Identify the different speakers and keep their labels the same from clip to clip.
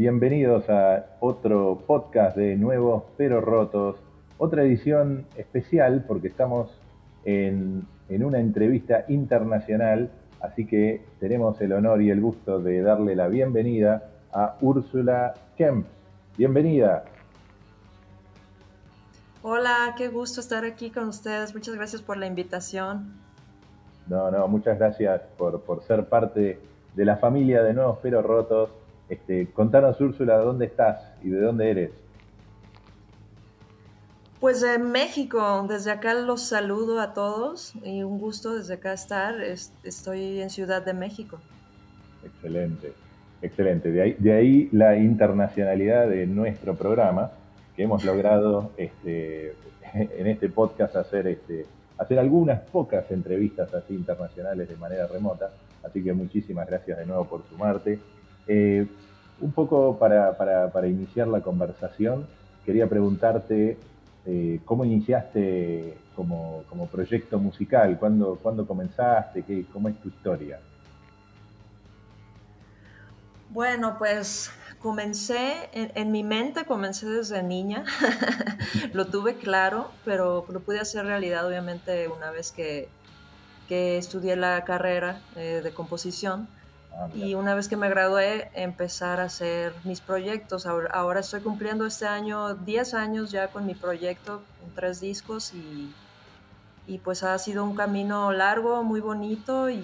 Speaker 1: Bienvenidos a otro podcast de Nuevos pero Rotos, otra edición especial porque estamos en, en, una entrevista internacional, así que tenemos el honor y el gusto de darle la bienvenida a Úrsula Kemp. Bienvenida.
Speaker 2: Hola, qué gusto estar aquí con ustedes. Muchas gracias por la invitación.
Speaker 1: No, no, muchas gracias por, por ser parte de la familia de Nuevos pero Rotos este, contanos, Úrsula, ¿dónde estás y de dónde eres?
Speaker 2: Pues en México, desde acá los saludo a todos y un gusto desde acá estar. Estoy en Ciudad de México.
Speaker 1: Excelente, excelente. De ahí, de ahí la internacionalidad de nuestro programa, que hemos logrado este, en este podcast hacer, este, hacer algunas pocas entrevistas así internacionales de manera remota. Así que muchísimas gracias de nuevo por sumarte. Eh, un poco para, para, iniciar la conversación, quería preguntarte eh, cómo iniciaste como, como, proyecto musical, ¿Cuándo, cuándo comenzaste, ¿Qué, cómo es tu historia.
Speaker 2: Bueno, pues comencé, en, mi mente comencé desde niña, lo tuve claro, pero lo pude hacer realidad obviamente una vez que, que estudié la carrera eh, de composición Ah, y una vez que me gradué, empezar a hacer mis proyectos. Ahora, estoy cumpliendo este año 10 años ya con mi proyecto, con tres discos y, y pues ha sido un camino largo, muy bonito y,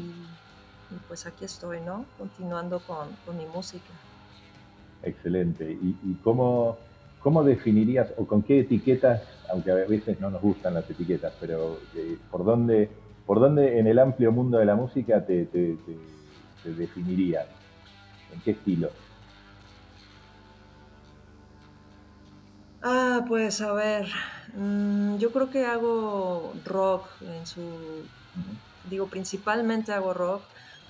Speaker 2: pues aquí estoy, ¿no? Continuando con, con mi música.
Speaker 1: Excelente. ¿Y, y cómo, cómo, definirías o con qué etiquetas, aunque a veces no nos gustan las etiquetas, pero eh, por, dónde, por dónde en el amplio mundo de la música te definirías? ¿En qué estilo?
Speaker 2: Ah, pues a ver, mm, yo creo que hago rock en su, digo, principalmente hago rock,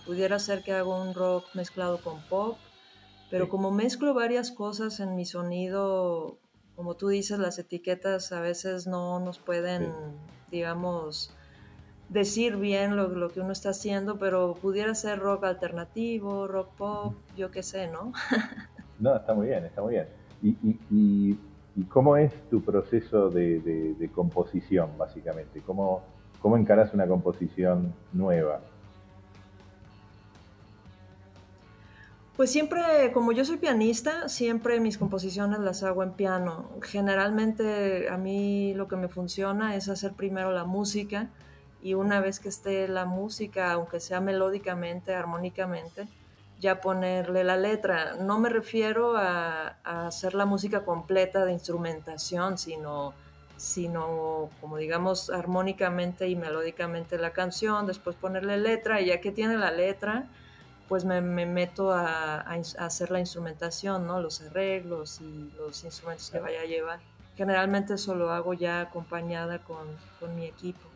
Speaker 2: pudiera ser que hago un rock mezclado con pop, pero como mezclo varias cosas en mi sonido, como tú dices, las etiquetas a veces no nos pueden, digamos, decir bien lo, lo, que uno está haciendo, pero pudiera ser rock alternativo, rock pop, yo qué sé, ¿no?
Speaker 1: no, está muy bien, está muy bien. ¿Y, y, y, cómo es tu proceso de, de, composición, básicamente? ¿Cómo, ¿Cómo encaras una composición nueva?
Speaker 2: Pues siempre, como yo soy pianista, siempre mis composiciones las hago en piano. Generalmente a mí lo que me funciona es hacer primero la música, y una vez que esté la música, aunque sea melódicamente, armónicamente, ya ponerle la letra. No me refiero a, hacer la música completa de instrumentación, sino, sino como digamos armónicamente y melódicamente la canción, después ponerle letra y ya que tiene la letra, pues me, meto a, hacer la instrumentación, ¿no? los arreglos y los instrumentos que vaya a llevar. Generalmente eso lo hago ya acompañada con, con mi equipo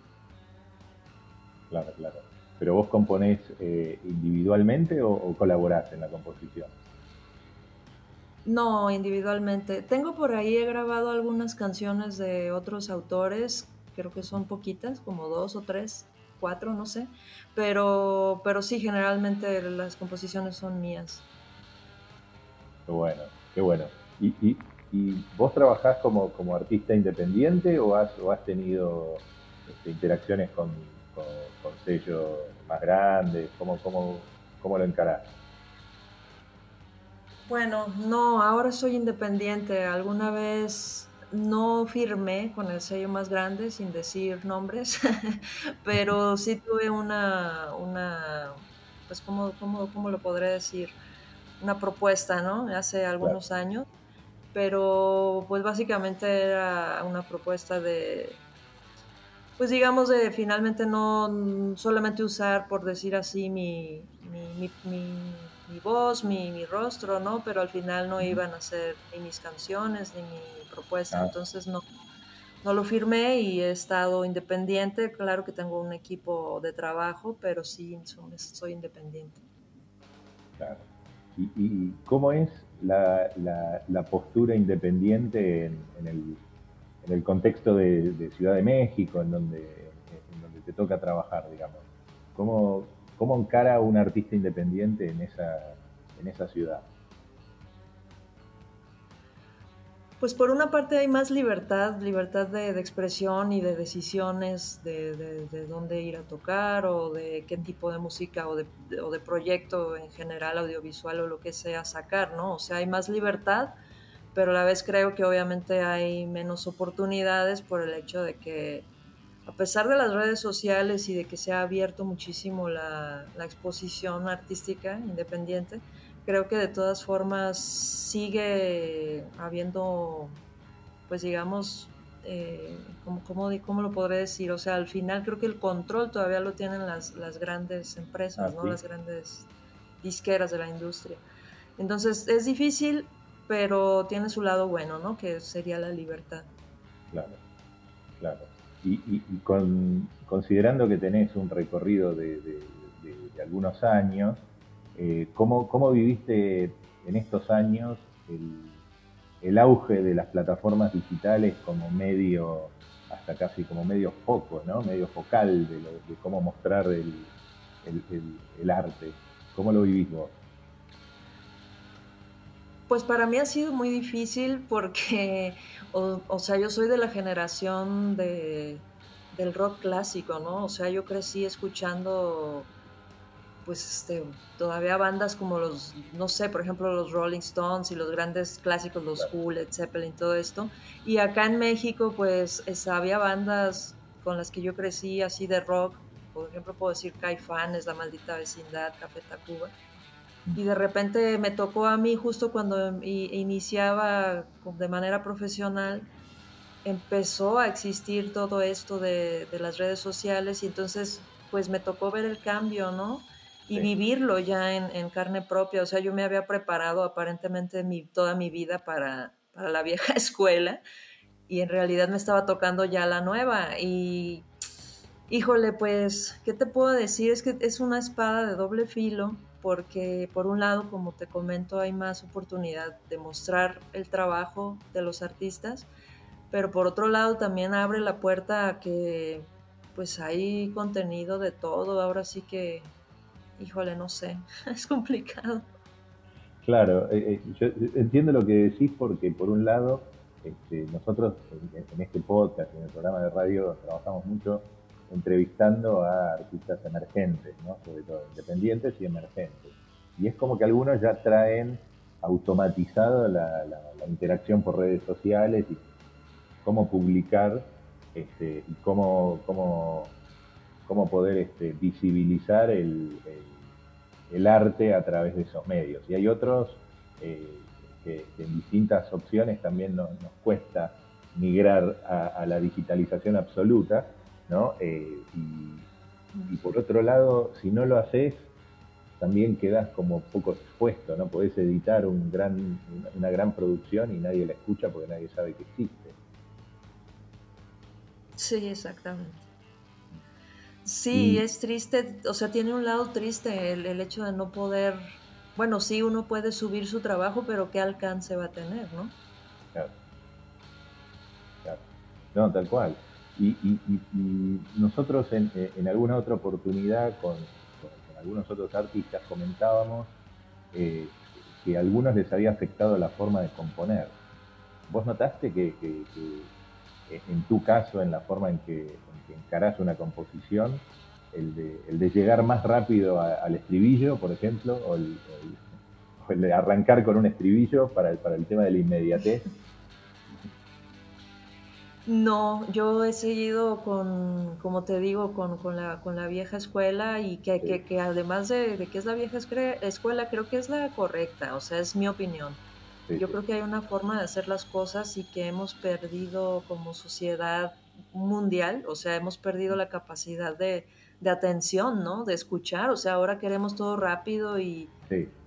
Speaker 1: claro, claro. ¿Pero vos componés eh, individualmente o, colaborás en la composición?
Speaker 2: No, individualmente. Tengo por ahí, he grabado algunas canciones de otros autores, creo que son poquitas, como dos o tres, cuatro, no sé, pero, pero sí, generalmente las composiciones son mías.
Speaker 1: Qué bueno, qué bueno. ¿Y, vos trabajás como, como artista independiente o has, o has tenido este, interacciones con, con, sellos más grandes? ¿Cómo, cómo, cómo lo encarás?
Speaker 2: Bueno, no, ahora soy independiente. Alguna vez no firmé con el sello más grande, sin decir nombres, pero sí tuve una, una pues, ¿cómo, cómo, cómo lo podré decir? Una propuesta, ¿no? Hace algunos años, pero pues básicamente era una propuesta de pues digamos de finalmente no solamente usar, por decir así, mi, voz, mi, rostro, ¿no? Pero al final no iban a ser ni mis canciones ni mi propuesta, ah. entonces no, no lo firmé y he estado independiente. Claro que tengo un equipo de trabajo, pero sí soy independiente.
Speaker 1: Claro. ¿Y, cómo es la, postura independiente en, el, contexto de, Ciudad de México, en donde, donde te toca trabajar, digamos? ¿Cómo, ¿Cómo encara un artista independiente en esa, en esa ciudad?
Speaker 2: Pues por una parte hay más libertad, libertad de, expresión y de decisiones de, dónde ir a tocar o de qué tipo de música o de, o de, proyecto en general, audiovisual o lo que sea sacar, ¿no? O sea, hay más libertad, pero a la vez creo que obviamente hay menos oportunidades por el hecho de que a pesar de las redes sociales y de que se ha abierto muchísimo la, la exposición artística independiente, creo que de todas formas sigue habiendo, pues digamos, eh, ¿cómo, cómo, lo podré decir? O sea, al final creo que el control todavía lo tienen las, las grandes empresas, ¿no? Las grandes disqueras de la industria. Entonces es difícil, pero tiene su lado bueno, ¿no? Que sería la libertad.
Speaker 1: Claro, claro. Y, con, considerando que tenés un recorrido de, algunos años, eh, ¿cómo, viviste en estos años el, auge de las plataformas digitales como medio, hasta casi como medio foco, ¿no? medio focal de, cómo mostrar el, arte? ¿Cómo lo vivís vos?
Speaker 2: Pues para mí ha sido muy difícil porque, o, sea, yo soy de la generación de, del rock clásico, ¿no? O sea, yo crecí escuchando pues este, todavía bandas como los, no sé, por ejemplo, los Rolling Stones y los grandes clásicos, los Who, Led Zeppelin, todo esto. Y acá en México, pues había bandas con las que yo crecí así de rock, por ejemplo, puedo decir Caifanes, La Maldita Vecindad, Café Tacuba. Y de repente me tocó a mí justo cuando iniciaba de manera profesional, empezó a existir todo esto de, de las redes sociales y entonces pues me tocó ver el cambio, ¿no? y vivirlo ya en, carne propia. O sea, yo me había preparado aparentemente mi, toda mi vida para, la vieja escuela y en realidad me estaba tocando ya la nueva. Y híjole, pues, ¿qué te puedo decir? Es que es una espada de doble filo porque por un lado, como te comento, hay más oportunidad de mostrar el trabajo de los artistas, pero por otro lado también abre la puerta a que pues hay contenido de todo, ahora sí que híjole, no sé, es complicado.
Speaker 1: Claro, eh, eh, yo entiendo lo que decís porque por un lado, este, nosotros en, este podcast, en el programa de radio, trabajamos mucho entrevistando a artistas emergentes, ¿no? sobre todo independientes y emergentes. Y es como que algunos ya traen automatizado la, interacción por redes sociales y cómo publicar este, y cómo, cómo cómo poder este, visibilizar el, arte a través de esos medios. Y hay otros eh, que, en distintas opciones también nos, cuesta migrar a, la digitalización absoluta, ¿no? Eh, y, por otro lado, si no lo haces, también quedas como poco expuesto, ¿no? Podés editar un gran, una gran producción y nadie la escucha porque nadie sabe que existe.
Speaker 2: Sí, exactamente. Sí, es triste, o sea, tiene un lado triste el, hecho de no poder, bueno, sí, uno puede subir su trabajo, pero ¿qué alcance va a tener, no? Claro.
Speaker 1: claro. No, tal cual. Y, nosotros en, alguna otra oportunidad con, algunos otros artistas comentábamos eh, que a algunos les había afectado la forma de componer. ¿Vos notaste que en tu caso, en la forma en que, encarás una composición, el de, llegar más rápido al estribillo, por ejemplo, o el, de arrancar con un estribillo para el, para el tema de la inmediatez?
Speaker 2: No, yo he seguido con, como te digo, con, la, con la vieja escuela y que, que, además de, de, que es la vieja escuela, creo que es la correcta, o sea, es mi opinión. Yo creo que hay una forma de hacer las cosas y que hemos perdido como sociedad mundial, o sea, hemos perdido la capacidad de, atención, ¿no? De escuchar. O sea, ahora queremos todo rápido y,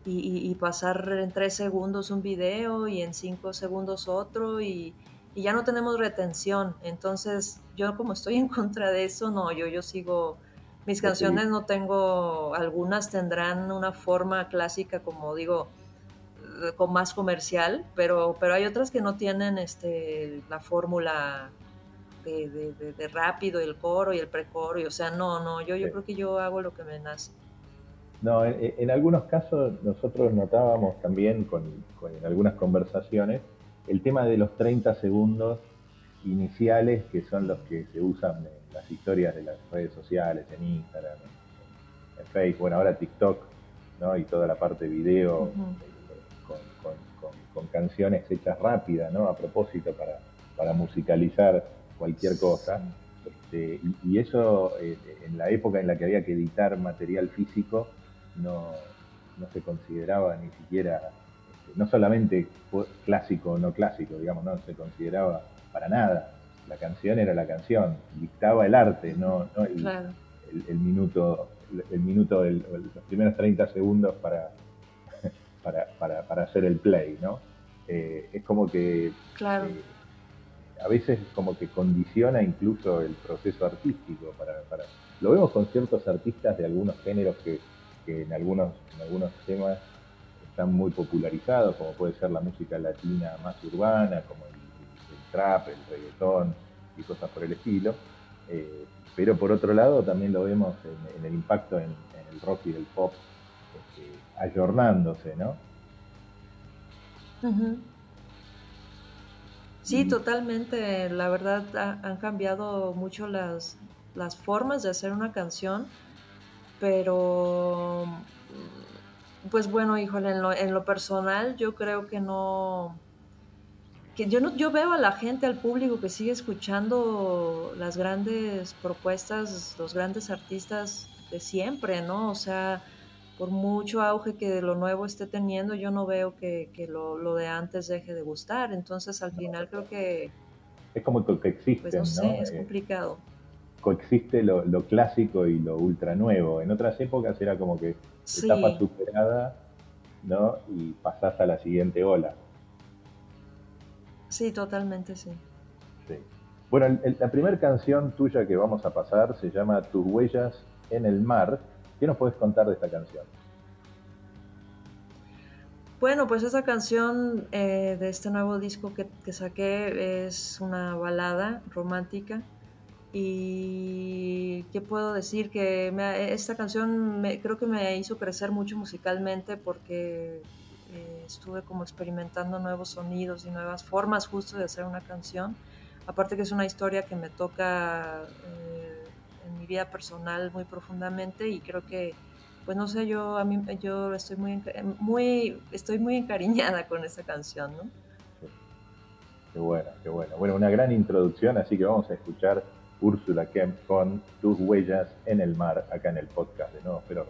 Speaker 2: y, pasar en tres segundos un video y en cinco segundos otro y, ya no tenemos retención. Entonces, yo como estoy en contra de eso, no, yo, yo sigo... Mis canciones no tengo, algunas tendrán una forma clásica, como digo, con más comercial, pero, pero hay otras que no tienen este, la fórmula de, de, rápido, el coro y el precoro, y, o sea, no, no, yo, yo creo que yo hago lo que me nace.
Speaker 1: No, en, algunos casos nosotros notábamos también con, en algunas conversaciones el tema de los 30 segundos iniciales que son los que se usan en las historias de las redes sociales, en Instagram, en, Facebook, bueno, ahora TikTok, ¿no? Y toda la parte video con, canciones hechas rápidas, ¿no? A propósito para, para musicalizar cualquier cosa. Este, y, eso eh, en la época en la que había que editar material físico no, no se consideraba ni siquiera, no solamente clásico o no clásico, digamos, no se consideraba para nada. La canción era la canción, dictaba el arte, no, el, minuto, el, minuto los primeros 30 segundos para, para, para, para hacer el play, ¿no? Eh, es como que
Speaker 2: claro.
Speaker 1: Eh, a veces como que condiciona incluso el proceso artístico. Para, para, Lo vemos con ciertos artistas de algunos géneros que, que en, algunos, en algunos temas están muy popularizados, como puede ser la música latina más urbana, como el, trap, el reggaetón y cosas por el estilo. Eh, pero por otro lado también lo vemos en, el impacto en, el rock y el pop este, ayornándose, ¿no?
Speaker 2: Sí, totalmente. La verdad han cambiado mucho las, las formas de hacer una canción, pero pues bueno, híjole, en lo, en lo personal yo creo que no, que yo no, yo veo a la gente, al público que sigue escuchando las grandes propuestas, los grandes artistas de siempre, ¿no? O sea, por mucho auge que lo nuevo esté teniendo, yo no veo que, lo, de antes deje de gustar. Entonces, al final creo que...
Speaker 1: Es como que existe, pues no,
Speaker 2: sé, es eh, complicado.
Speaker 1: coexiste lo, clásico y lo ultra nuevo. En otras épocas era como que etapa superada, ¿no? Y pasás a la siguiente ola.
Speaker 2: Sí, totalmente, sí.
Speaker 1: sí. Bueno, la primera canción tuya que vamos a pasar se llama Tus huellas en el mar ¿Qué nos puedes contar de esta canción?
Speaker 2: Bueno, pues esa canción eh, de este nuevo disco que, saqué es una balada romántica. Y qué puedo decir que esta canción me, creo que me hizo crecer mucho musicalmente porque eh, estuve como experimentando nuevos sonidos y nuevas formas justo de hacer una canción. Aparte que es una historia que me toca eh, en mi vida personal muy profundamente y creo que pues no sé, yo a mí yo estoy muy muy estoy muy encariñada con esta canción, ¿no?
Speaker 1: Qué bueno, qué bueno. Bueno, una gran introducción, así que vamos a escuchar Úrsula Kemp con Tus huellas en el mar acá en el podcast de Nuevo Pero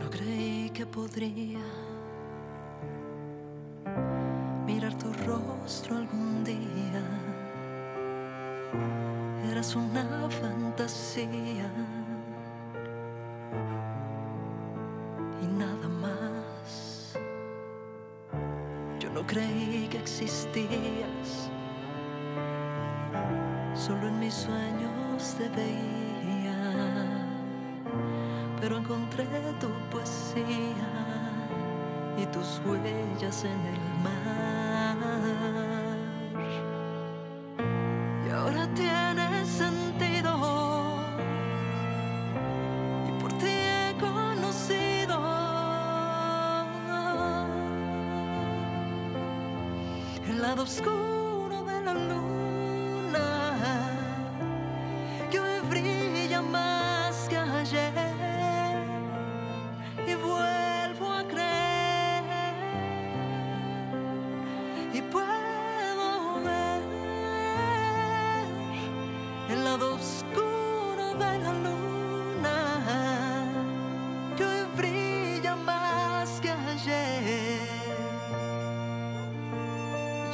Speaker 1: Roto.
Speaker 3: mirar tu rostro algún día. Eras una fantasía y nada más. Yo no creí que existías, solo en mis sueños te veía, pero encontré tu poesía y tus huellas en el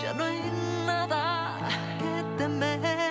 Speaker 3: Ya no hay nada que temer.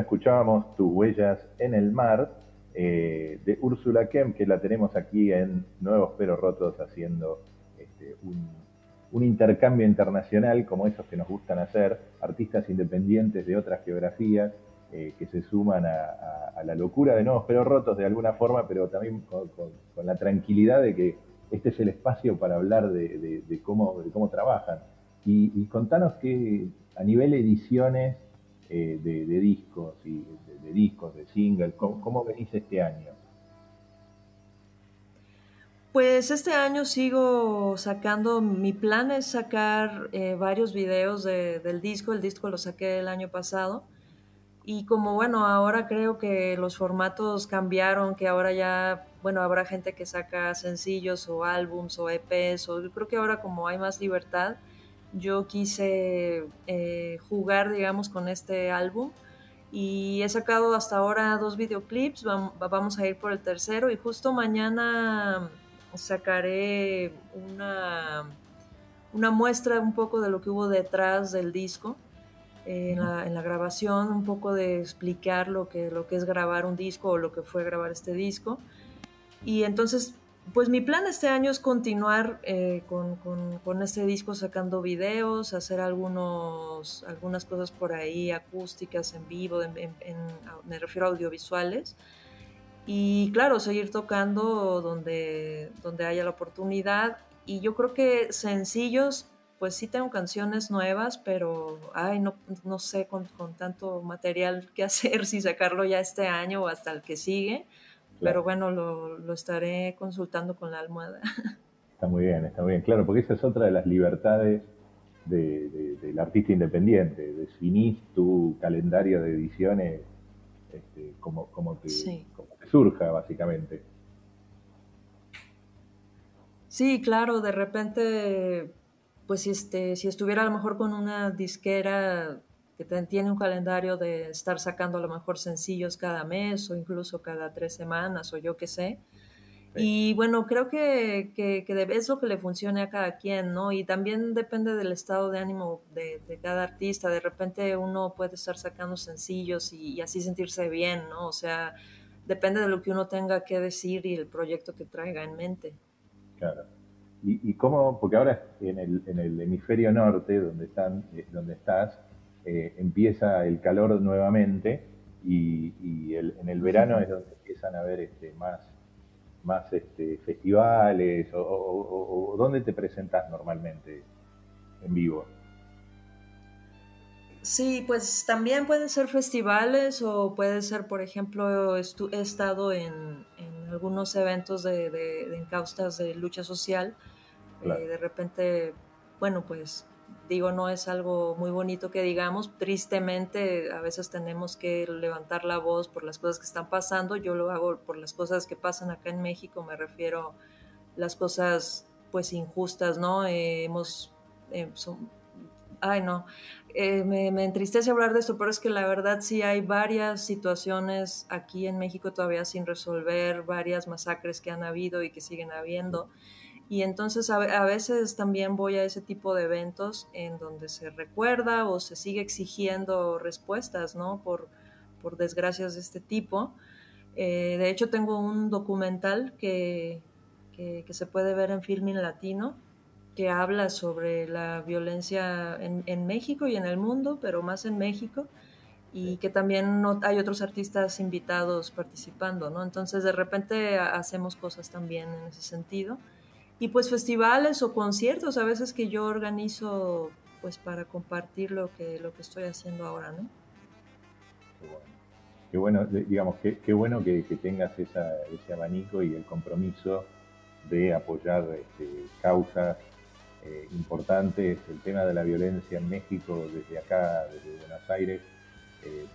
Speaker 1: Escuchábamos Tus huellas en el mar eh, de Úrsula Kemp, que la tenemos aquí en Nuevos Pero Rotos haciendo este, un, intercambio internacional como esos que nos gustan hacer, artistas independientes de otras geografías eh, que se suman a, la locura de Nuevos Pero Rotos de alguna forma, pero también con, la tranquilidad de que este es el espacio para hablar de, cómo, cómo trabajan. Y, y contanos que a nivel ediciones eh, de, discos y de, de discos, de singles, ¿cómo, cómo venís este año?
Speaker 2: Pues este año sigo sacando, mi plan es sacar eh, varios videos de- del disco, el disco lo saqué el año pasado. Y como bueno, ahora creo que los formatos cambiaron, que ahora ya, bueno, habrá gente que saca sencillos o álbums o EPs, o yo creo que ahora como hay más libertad, yo quise eh, jugar, digamos, con este álbum y he sacado hasta ahora dos videoclips, vam- vamos a ir por el tercero y justo mañana sacaré una, una muestra un poco de lo que hubo detrás del disco. en, la, en la grabación, un poco de explicar lo que, lo que es grabar un disco o lo que fue grabar este disco. Y entonces, pues mi plan este año es continuar eh, con, con- con este disco sacando videos, hacer algunos, algunas cosas por ahí acústicas en vivo, en- en- en- me refiero a audiovisuales. Y claro, seguir tocando donde, donde haya la oportunidad. Y yo creo que sencillos, pues sí tengo canciones nuevas, pero ay, no, no sé con, con tanto material que hacer, si sacarlo ya este año o hasta el que sigue. Pero bueno, lo, lo estaré consultando con la almohada.
Speaker 1: Está muy bien, está muy bien. Claro, porque esa es otra de las libertades de- de- del artista independiente. Definís tu calendario de ediciones este, como, como, te,
Speaker 2: Sí.
Speaker 1: como te surja, básicamente.
Speaker 2: Sí, claro, de repente pues este, si estuviera a lo mejor con una disquera que tiene un calendario de estar sacando a lo mejor sencillos cada mes o incluso cada tres semanas o yo qué sé. Y bueno, creo que, que, que, es lo que le funcione a cada quien, ¿no? Y también depende del estado de ánimo de, de cada artista. De repente uno puede estar sacando sencillos y, y, así sentirse bien, ¿no? O sea, depende de lo que uno tenga que decir y el proyecto que traiga en mente.
Speaker 1: Claro. ¿Y, y cómo? Porque ahora en el, en el hemisferio norte, donde, están, eh, donde estás, eh, empieza el calor nuevamente y, y el, en el verano es donde empiezan a haber este, más, más este, festivales o, o, o, dónde te presentas normalmente en vivo.
Speaker 2: Sí, pues también pueden ser festivales o puede ser, por ejemplo, he estado en, en algunos eventos de, de, de, encaustas de lucha social. Claro. Eh, de repente, bueno, pues digo, no es algo muy bonito que digamos. Tristemente, a veces tenemos que levantar la voz por las cosas que están pasando. Yo lo hago por las cosas que pasan acá en México, me refiero las cosas pues injustas, ¿no? Eh, hemos... Eh, ay, no, eh, me, entristece hablar de esto, pero es que la verdad sí hay varias situaciones aquí en México todavía sin resolver, varias masacres que han habido y que siguen habiendo. Y entonces a, a, veces también voy a ese tipo de eventos en donde se recuerda o se sigue exigiendo respuestas, ¿no? Por, por desgracias de este tipo. Eh, de hecho, tengo un documental que, que, que, se puede ver en Filmin Latino que habla sobre la violencia en, en, México y en el mundo, pero más en México, y que también no, hay otros artistas invitados participando, ¿no? Entonces, de repente hacemos cosas también en ese sentido y pues festivales o conciertos a veces que yo organizo pues para compartir lo que, lo que estoy haciendo ahora, ¿no?
Speaker 1: Qué bueno, digamos, qué, bueno que, que tengas esa, ese abanico y el compromiso de apoyar este, causas eh, importantes. El tema de la violencia en México, desde acá, desde Buenos Aires, eh,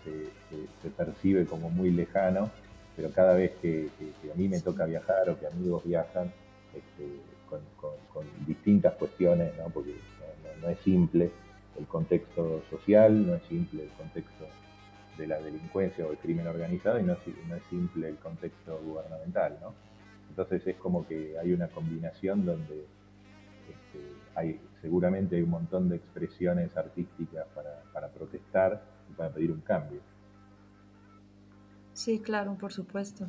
Speaker 1: se, percibe como muy lejano, pero cada vez que, que a mí me toca viajar o que amigos viajan, este, con, con, con, distintas cuestiones, ¿no? porque no, no, es simple el contexto social, no es simple el contexto de la delincuencia o el crimen organizado y no es, no es simple el contexto gubernamental. ¿no? Entonces es como que hay una combinación donde este, hay, seguramente hay un montón de expresiones artísticas para, para protestar y para pedir un cambio.
Speaker 2: Sí, claro, por supuesto.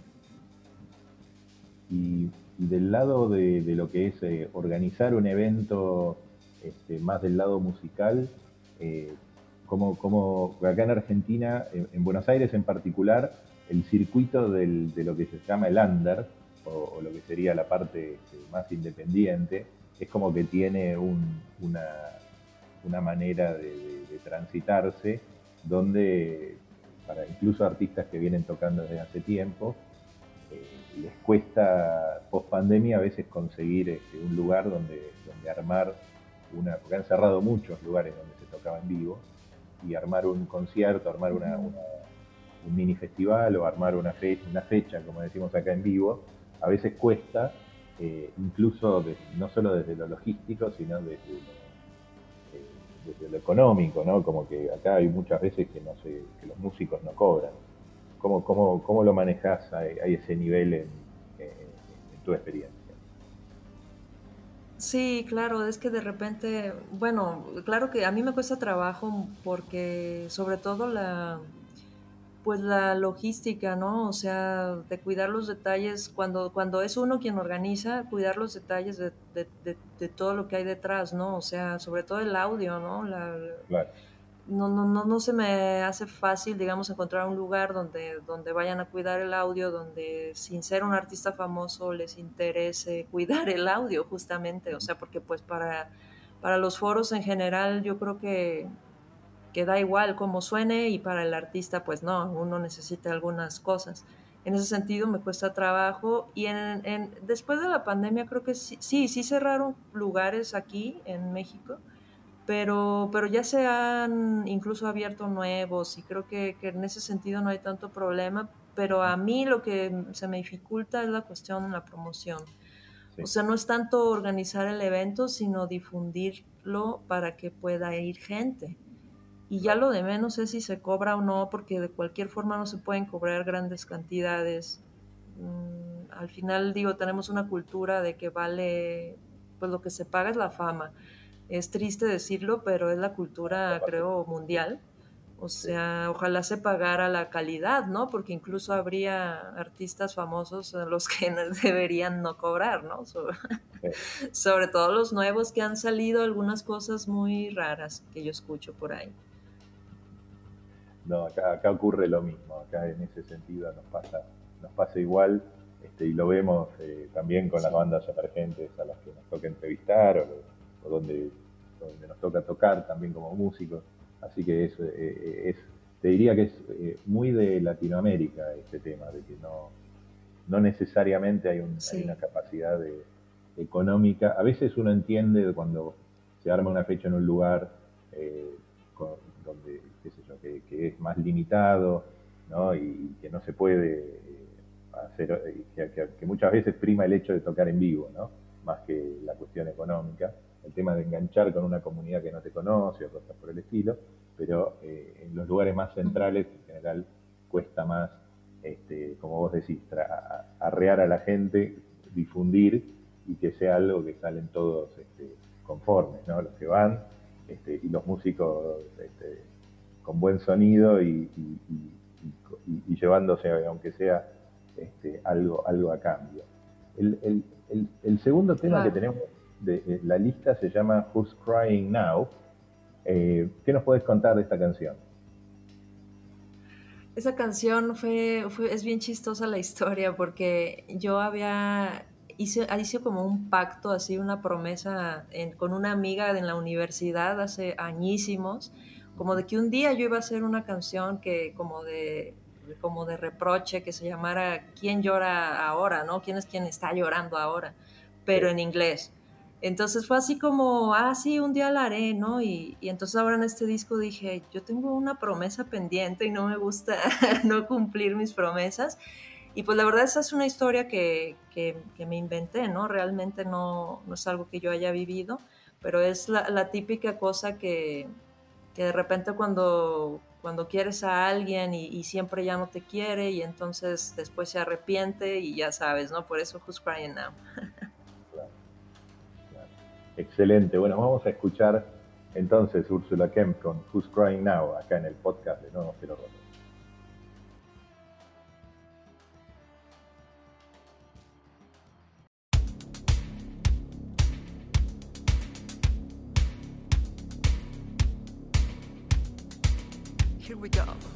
Speaker 1: Y del lado de, lo que es eh, organizar un evento este, más del lado musical, eh, como, como acá en Argentina, en, en, Buenos Aires en particular, el circuito del, de lo que se llama el under, o, lo que sería la parte este, más independiente, es como que tiene un, una, una, manera de, de, transitarse donde para incluso artistas que vienen tocando desde hace tiempo, les cuesta post pandemia a veces conseguir este, un lugar donde, donde armar una, porque han cerrado muchos lugares donde se tocaba en vivo, y armar un concierto, armar una, una, un mini festival o armar una, fe, una fecha, como decimos acá en vivo, a veces cuesta, eh, incluso de, no solo desde lo logístico, sino desde lo, eh, desde lo económico, ¿no? Como que acá hay muchas veces que, no sé, que los músicos no cobran. ¿Cómo, cómo, cómo lo manejas a, a, ese nivel en, en, en, tu experiencia?
Speaker 2: Sí, claro, es que de repente, bueno, claro que a mí me cuesta trabajo porque sobre todo la, pues la logística, ¿no? O sea, de cuidar los detalles, cuando, cuando es uno quien organiza, cuidar los detalles de, de, de, de todo lo que hay detrás, ¿no? O sea, sobre todo el audio, ¿no? La, claro no, no, no, no se me hace fácil, digamos, encontrar un lugar donde, donde vayan a cuidar el audio, donde sin ser un artista famoso les interese cuidar el audio, justamente. O sea, porque pues para, para los foros en general yo creo que, que da igual cómo suene y para el artista pues no, uno necesita algunas cosas. En ese sentido me cuesta trabajo y en, en, después de la pandemia creo que sí, sí, sí cerraron lugares aquí en México pero, pero ya se han incluso abierto nuevos y creo que, que, en ese sentido no hay tanto problema, pero a mí lo que se me dificulta es la cuestión de la promoción. O sea, no es tanto organizar el evento, sino difundirlo para que pueda ir gente. Y ya lo de menos es si se cobra o no, porque de cualquier forma no se pueden cobrar grandes cantidades. Mm, al final, digo, tenemos una cultura de que vale, pues lo que se paga es la fama. Es triste decirlo, pero es la cultura, creo, mundial. O sea, ojalá se pagara la calidad, ¿no? Porque incluso habría artistas famosos a los que deberían no cobrar, ¿no? Sobre, todo los nuevos que han salido algunas cosas muy raras que yo escucho por ahí.
Speaker 1: No, acá, ocurre lo mismo, acá en ese sentido nos pasa, nos pasa igual este, y lo vemos eh, también con las bandas emergentes a las que nos toca entrevistar o, donde, donde nos toca tocar también como músicos Así que es, eh, es te diría que es eh, muy de Latinoamérica este tema, de que no, no necesariamente hay, una capacidad económica. A veces uno entiende cuando se arma una fecha en un lugar eh, donde, qué sé yo, que, es más limitado ¿no? y, que no se puede hacer, que, que, muchas veces prima el hecho de tocar en vivo, ¿no? más que la cuestión económica el tema de enganchar con una comunidad que no te conoce o cosas por el estilo, pero eh, en los lugares más centrales en general cuesta más, este, como vos decís, arrear a la gente, difundir y que sea algo que salen todos este, conformes, ¿no? Los que van este, y los músicos este, con buen sonido y, llevándose, aunque sea este, algo, algo a cambio. El, segundo tema que tenemos de la lista se llama Who's Crying Now. Eh, ¿Qué nos puedes contar de esta canción?
Speaker 2: Esa canción fue, es bien chistosa la historia porque yo había hice, hice como un pacto, así una promesa con una amiga en la universidad hace añísimos, como de que un día yo iba a hacer una canción que como de como de reproche que se llamara ¿Quién llora ahora? ¿no? ¿Quién es quien está llorando ahora? Pero en inglés. Entonces fue así como, ah, sí, un día la haré, ¿no? Y, entonces ahora en este disco dije, yo tengo una promesa pendiente y no me gusta no cumplir mis promesas. Y pues la verdad esa es una historia que, me inventé, ¿no? Realmente no, no, es algo que yo haya vivido, pero es la, típica cosa que, de repente cuando, cuando quieres a alguien y, y, siempre ya no te quiere y entonces después se arrepiente y ya sabes, ¿no? Por eso Who's Crying Now.
Speaker 1: Excelente. Bueno, vamos a escuchar entonces Úrsula Kemp con Who's Crying Now acá en el podcast de No Cero Roto. Here we go.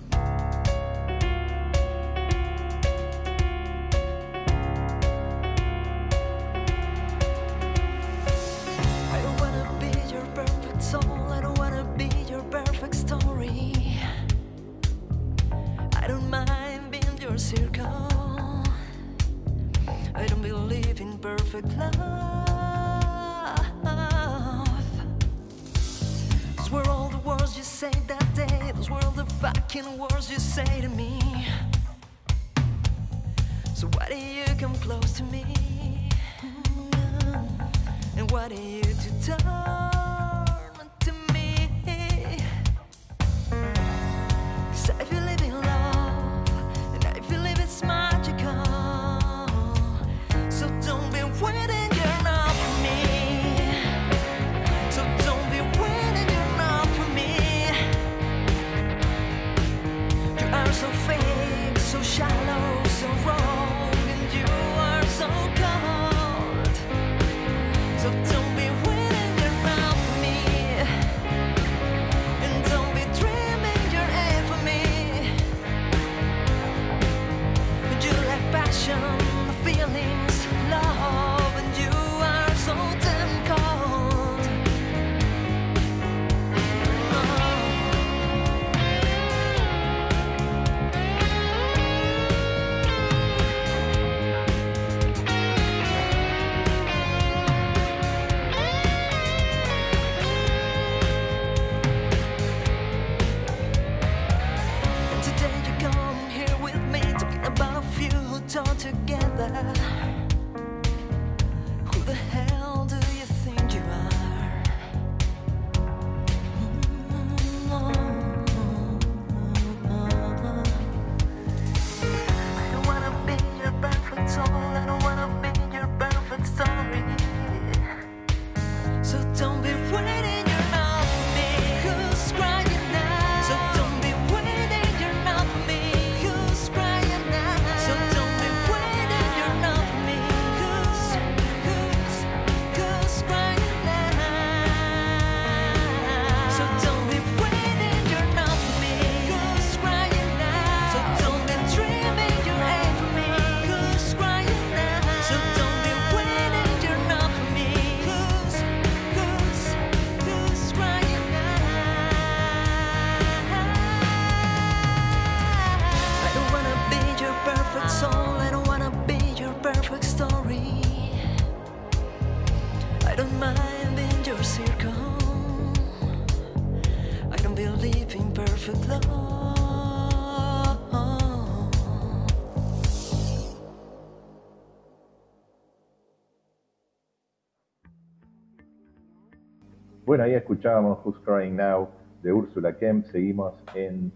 Speaker 1: Ahí escuchábamos Who's Crying Now de Úrsula Kemp. Seguimos en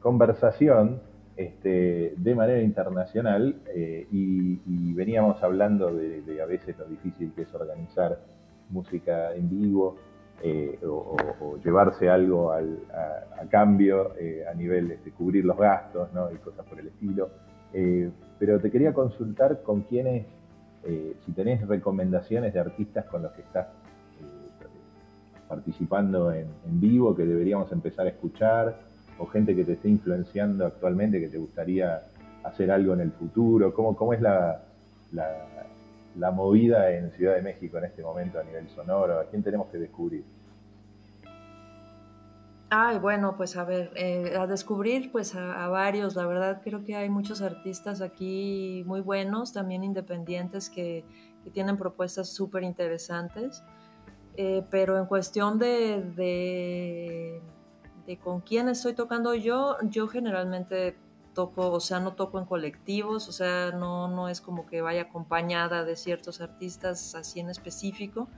Speaker 1: conversación este, de manera internacional eh, y, veníamos hablando de, a veces lo difícil que es organizar música en vivo eh, o, llevarse algo al- a, cambio eh, a nivel de este, cubrir los gastos y cosas por el estilo. Pero te quería consultar con quiénes, si tenés recomendaciones de artistas con los que estás participando en, en vivo que deberíamos empezar a escuchar, o gente que te esté influenciando actualmente que te gustaría hacer algo en el futuro. ¿Cómo, cómo es la, la, la movida en Ciudad de México en este momento a nivel sonoro? ¿A quién tenemos que descubrir?
Speaker 2: Ay, bueno, pues a ver, eh, a descubrir pues a, a varios, la verdad creo que hay muchos artistas aquí muy buenos, también independientes que, que tienen propuestas súper interesantes, Eh, pero en cuestión de, de, con quién estoy tocando yo, yo generalmente toco, o sea, no toco en colectivos, o sea, no, no es como que vaya acompañada de ciertos artistas así en específico.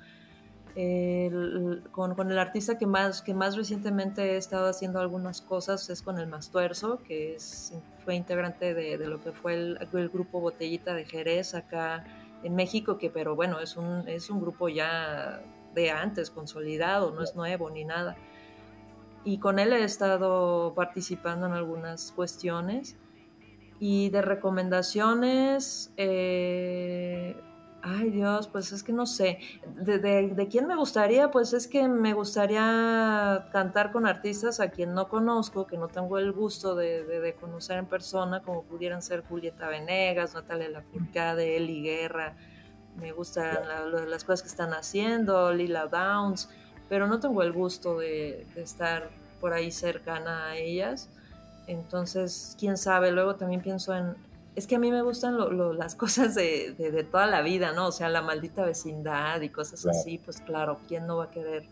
Speaker 2: El- con, con el artista que más, que más recientemente he estado haciendo algunas cosas es con el Mastuerzo, que es, fue integrante de, de lo que fue el, el grupo Botellita de Jerez acá en México, que pero bueno, es un, es un grupo ya de antes, consolidado, no es nuevo ni nada. Y con él he estado participando en algunas cuestiones. Y de recomendaciones, eh, ay Dios, pues es que no sé. De, de- quién me gustaría? Pues es que me gustaría cantar con artistas a quien no conozco, que no tengo el gusto de, de- de conocer en persona, como pudieran ser Julieta Venegas, Natalia Lafourcade, Eli Guerra. Me gustan la- la- las cosas que están haciendo, Lila Downs, pero no tengo el gusto de, de estar por ahí cercana a ellas. Entonces, quién sabe, luego también pienso en... Es que a mí me gustan lo- lo- las cosas de, de- de toda la vida, ¿no? O sea, la maldita vecindad y cosas
Speaker 1: Claro.
Speaker 2: así, pues claro, ¿quién no va a querer?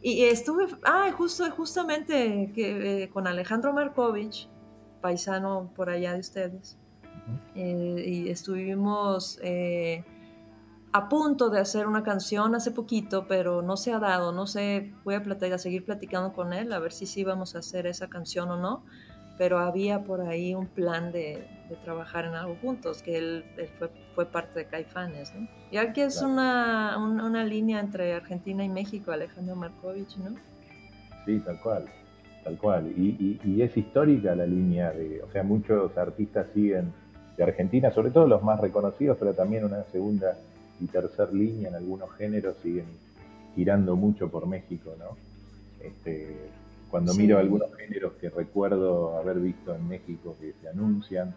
Speaker 2: Y estuve, ah, justo, justamente que, eh, con Alejandro Markovich, paisano por allá de ustedes, eh, y estuvimos eh, a punto de hacer una canción hace poquito, pero no se ha dado, no sé, voy a, platicar, a seguir platicando con él, a ver si sí vamos a hacer esa canción o no, pero había por ahí un plan de, de trabajar en algo juntos, que él, él fue, fue parte de Caifanes, ¿no? Y aquí es
Speaker 1: Claro.
Speaker 2: una, un- una línea entre Argentina y México, Alejandro Markovich, ¿no?
Speaker 1: Sí, tal cual, tal cual. Y, y- y es histórica la línea de, o sea, muchos artistas siguen de Argentina, sobre todo los más reconocidos, pero también una segunda y tercer línea en algunos géneros siguen girando mucho por México, ¿no? Este, cuando
Speaker 2: Sí.
Speaker 1: miro algunos géneros que recuerdo haber visto en México que se anuncian,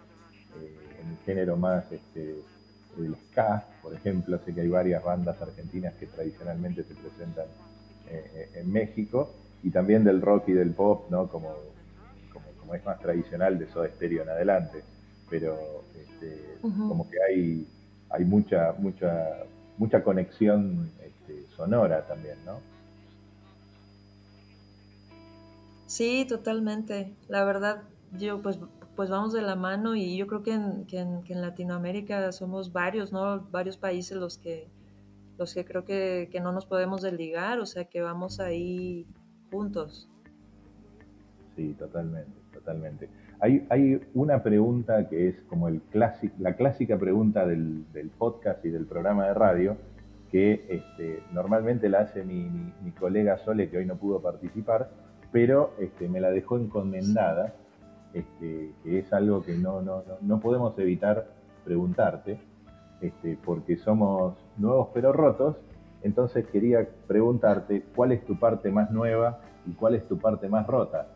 Speaker 1: eh, en el género más este, el ska, por ejemplo, sé que hay varias bandas argentinas que tradicionalmente se presentan eh, en México, y también del rock y del pop, ¿no? Como, como, como es más tradicional de Soda Stereo en adelante, pero este, como que hay, hay mucha, mucha, mucha conexión este, sonora también, ¿no?
Speaker 2: Sí, totalmente. La verdad, yo pues, pues vamos de la mano y yo creo que en, que en, que en Latinoamérica somos varios, ¿no? Varios países los que, los que creo que, que no nos podemos desligar, o sea que vamos ahí juntos.
Speaker 1: Sí, totalmente, totalmente. Hay, una pregunta que es como la clásica pregunta del, podcast y del programa de radio, que este, normalmente la hace mi, colega Sole, que hoy no pudo participar, pero este, me la dejó encomendada, este, que es algo que no, no, no, podemos evitar preguntarte, porque somos nuevos pero rotos. Entonces quería preguntarte cuál es tu parte más nueva y cuál es tu parte más rota.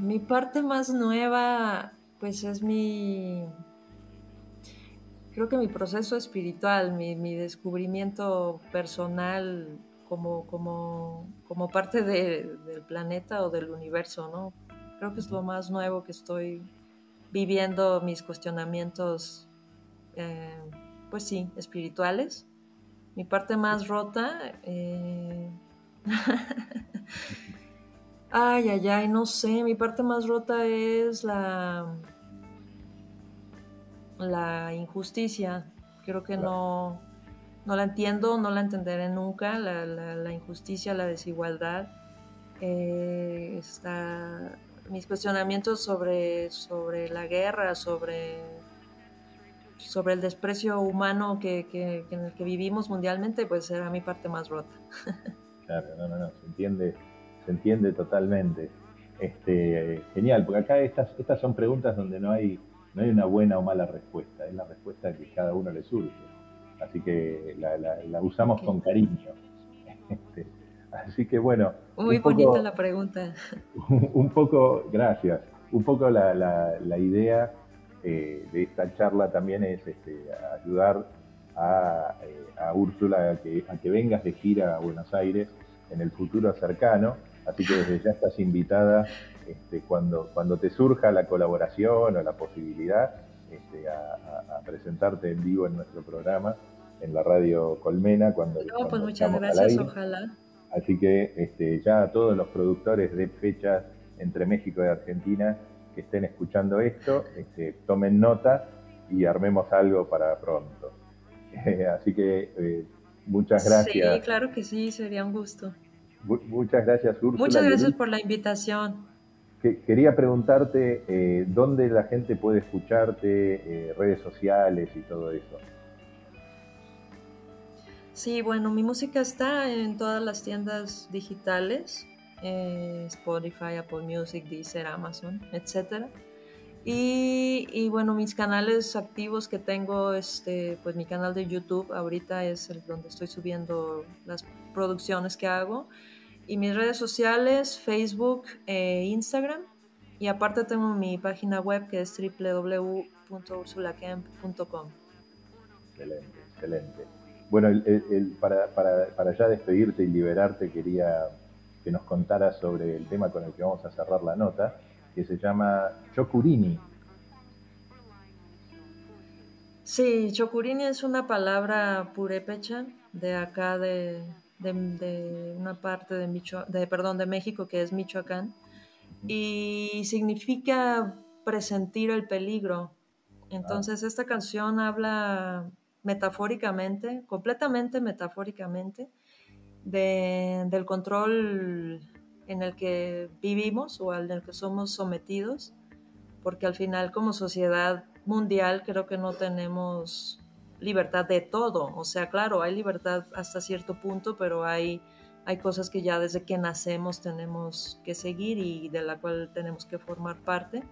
Speaker 2: Mi parte más nueva, pues es mi, creo que mi proceso espiritual, mi, mi descubrimiento personal como, como, como parte de- del planeta o del universo, ¿no? Creo que es lo más nuevo que estoy viviendo, mis cuestionamientos, eh, pues sí, espirituales. Mi parte más rota, eh, ay, ay, ay, no sé. Mi parte más rota es la. la injusticia. Creo que no. No la entiendo, no la entenderé nunca. La, injusticia, la desigualdad. Eh, está, mis cuestionamientos sobre, sobre la guerra, sobre sobre el desprecio humano que, en el que vivimos mundialmente, pues será mi parte más rota.
Speaker 1: Claro, no, no, no, se entiende, se entiende totalmente. Este, genial, porque acá estas, estas son preguntas donde no hay, no hay una buena o mala respuesta, es la respuesta que cada uno le surge. Así que la, usamos con cariño. Este, así que bueno.
Speaker 2: Muy bonita la pregunta.
Speaker 1: Un, poco, gracias, un poco la, la idea eh, de esta charla también es este, ayudar a, eh, Úrsula a que, a que, vengas de gira a Buenos Aires en el futuro cercano. Así que desde ya estás invitada este, cuando, cuando te surja la colaboración o la posibilidad este, a, presentarte en vivo en nuestro programa en la radio Colmena. Cuando,
Speaker 2: pues muchas gracias, ojalá.
Speaker 1: Así que este, ya a todos los productores de fechas entre México y Argentina que estén escuchando esto, este, tomen nota y armemos algo para pronto. así que eh, muchas gracias.
Speaker 2: Sí, claro que sí, sería un gusto.
Speaker 1: Muchas gracias, Úrsula.
Speaker 2: Muchas gracias por la invitación.
Speaker 1: quería preguntarte eh, dónde la gente puede escucharte, eh, redes sociales y todo eso.
Speaker 2: Sí, bueno, mi música está en todas las tiendas digitales. Eh, Spotify, Apple Music, Deezer, Amazon, etc. Y, bueno, mis canales activos que tengo, este, pues mi canal de YouTube ahorita es el donde estoy subiendo las producciones que hago. Y mis redes sociales, Facebook e Instagram. Y aparte tengo mi página web que es www.ursulacamp.com.
Speaker 1: Excelente, excelente. Bueno, para, para, para ya despedirte y liberarte, quería que nos contara sobre el tema con el que vamos a cerrar la nota, que se llama Chocurini.
Speaker 2: Sí, Chocurini es una palabra purépecha de acá de, una parte de, Micho, de, perdón, de México que es Michoacán y significa presentir el peligro. Entonces esta canción habla metafóricamente, completamente metafóricamente, del control en el que vivimos o al que somos sometidos, porque al final como sociedad mundial creo que no tenemos libertad de todo. O sea, claro, hay libertad hasta cierto punto, pero hay, hay cosas que ya desde que nacemos tenemos que seguir y de la cual tenemos que formar parte.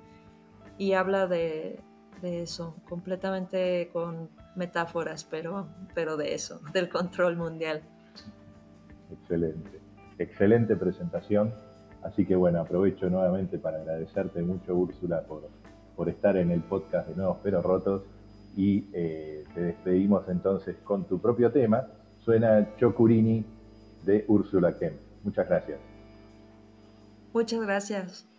Speaker 2: Y habla de, de eso, completamente con metáforas, pero, pero de eso, del control mundial.
Speaker 1: Excelente, excelente presentación. Así que bueno, aprovecho nuevamente para agradecerte mucho, Úrsula, por, por estar en el podcast de Nuevos Pero Rotos. Y eh, te despedimos entonces con tu propio tema. Suena Chocurini de Úrsula Kemp. Muchas gracias.
Speaker 2: Muchas gracias.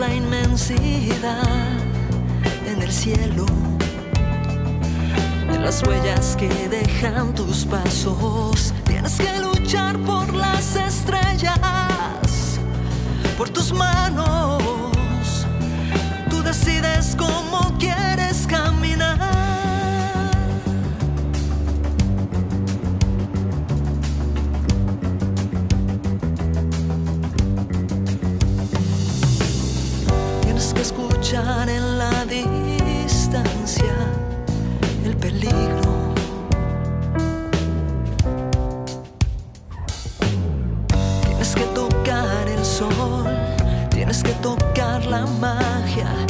Speaker 3: La inmensidad en el cielo las huellas que dejan tus pasos. Tienes que luchar por las estrellas, por tus manos. Tú decides cómo quieres la magia